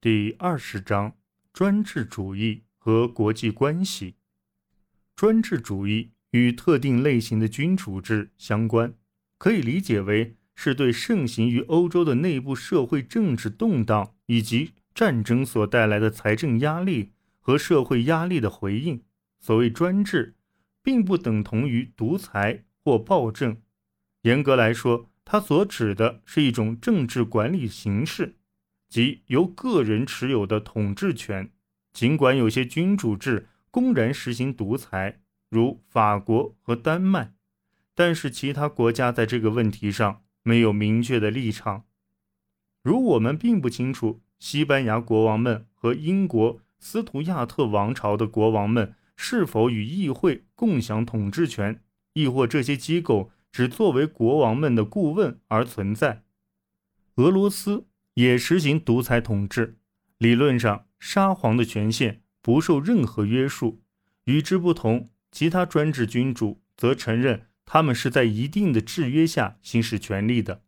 第二十章：专制主义和国际关系。专制主义与特定类型的君主制相关，可以理解为是对盛行于欧洲的内部社会政治动荡以及战争所带来的财政压力和社会压力的回应。所谓专制，并不等同于独裁或暴政。严格来说，它所指的是一种政治管理形式。即由个人持有的统治权，尽管有些君主制公然实行独裁，如法国和丹麦，但是其他国家在这个问题上没有明确的立场。如我们并不清楚西班牙国王们和英国斯图亚特王朝的国王们是否与议会共享统治权，亦或这些机构只作为国王们的顾问而存在。俄罗斯。也实行独裁统治，理论上沙皇的权限不受任何约束。与之不同，其他专制君主则承认他们是在一定的制约下行使权力的。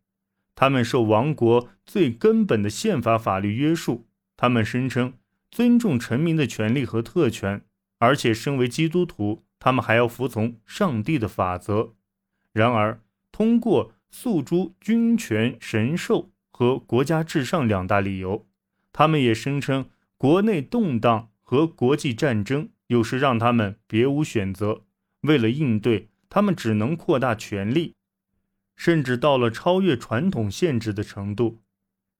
他们受王国最根本的宪法法律约束。他们声称尊重臣民的权利和特权，而且身为基督徒，他们还要服从上帝的法则。然而，通过诉诸君权神授。和国家至上两大理由，他们也声称国内动荡和国际战争有时让他们别无选择。为了应对，他们只能扩大权力，甚至到了超越传统限制的程度。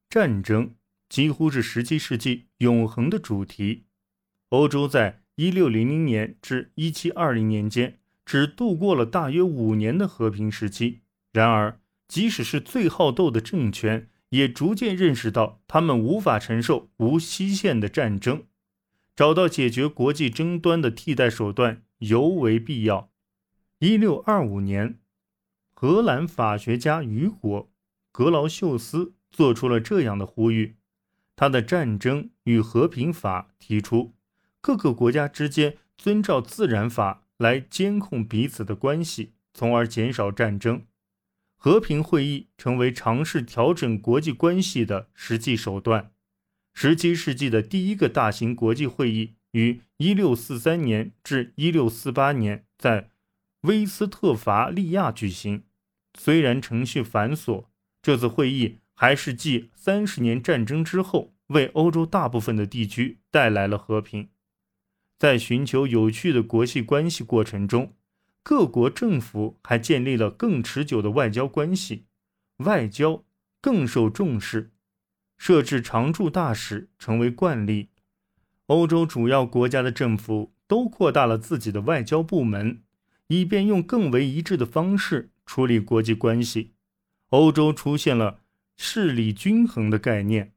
战争几乎是十七世纪永恒的主题。欧洲在一六零零年至一七二零年间只度过了大约五年的和平时期。然而，即使是最好斗的政权，也逐渐认识到，他们无法承受无期限的战争，找到解决国际争端的替代手段尤为必要。一六二五年，荷兰法学家雨果·格劳秀斯做出了这样的呼吁：他的《战争与和平法》提出，各个国家之间遵照自然法来监控彼此的关系，从而减少战争。和平会议成为尝试调整国际关系的实际手段。17世纪的第一个大型国际会议于1643年至1648年在威斯特伐利亚举行。虽然程序繁琐，这次会议还是继三十年战争之后为欧洲大部分的地区带来了和平。在寻求有趣的国际关系过程中。各国政府还建立了更持久的外交关系，外交更受重视，设置常驻大使成为惯例。欧洲主要国家的政府都扩大了自己的外交部门，以便用更为一致的方式处理国际关系。欧洲出现了势力均衡的概念，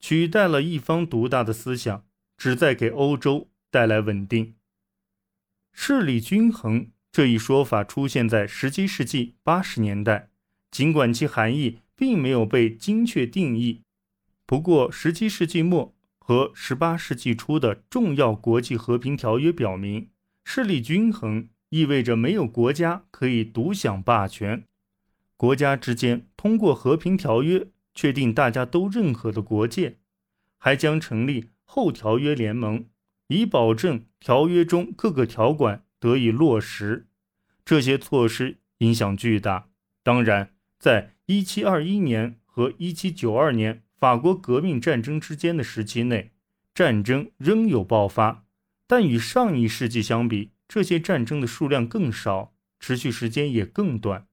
取代了一方独大的思想，旨在给欧洲带来稳定。势力均衡。这一说法出现在17世纪80年代，尽管其含义并没有被精确定义。不过，17世纪末和18世纪初的重要国际和平条约表明，势力均衡意味着没有国家可以独享霸权。国家之间通过和平条约确定大家都认可的国界，还将成立后条约联盟，以保证条约中各个条款。得以落实，这些措施影响巨大。当然，在1721年和1792年法国革命战争之间的时期内，战争仍有爆发，但与上一世纪相比，这些战争的数量更少，持续时间也更短。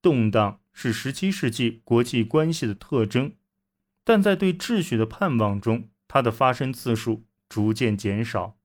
动荡是17世纪国际关系的特征，但在对秩序的盼望中，它的发生次数逐渐减少。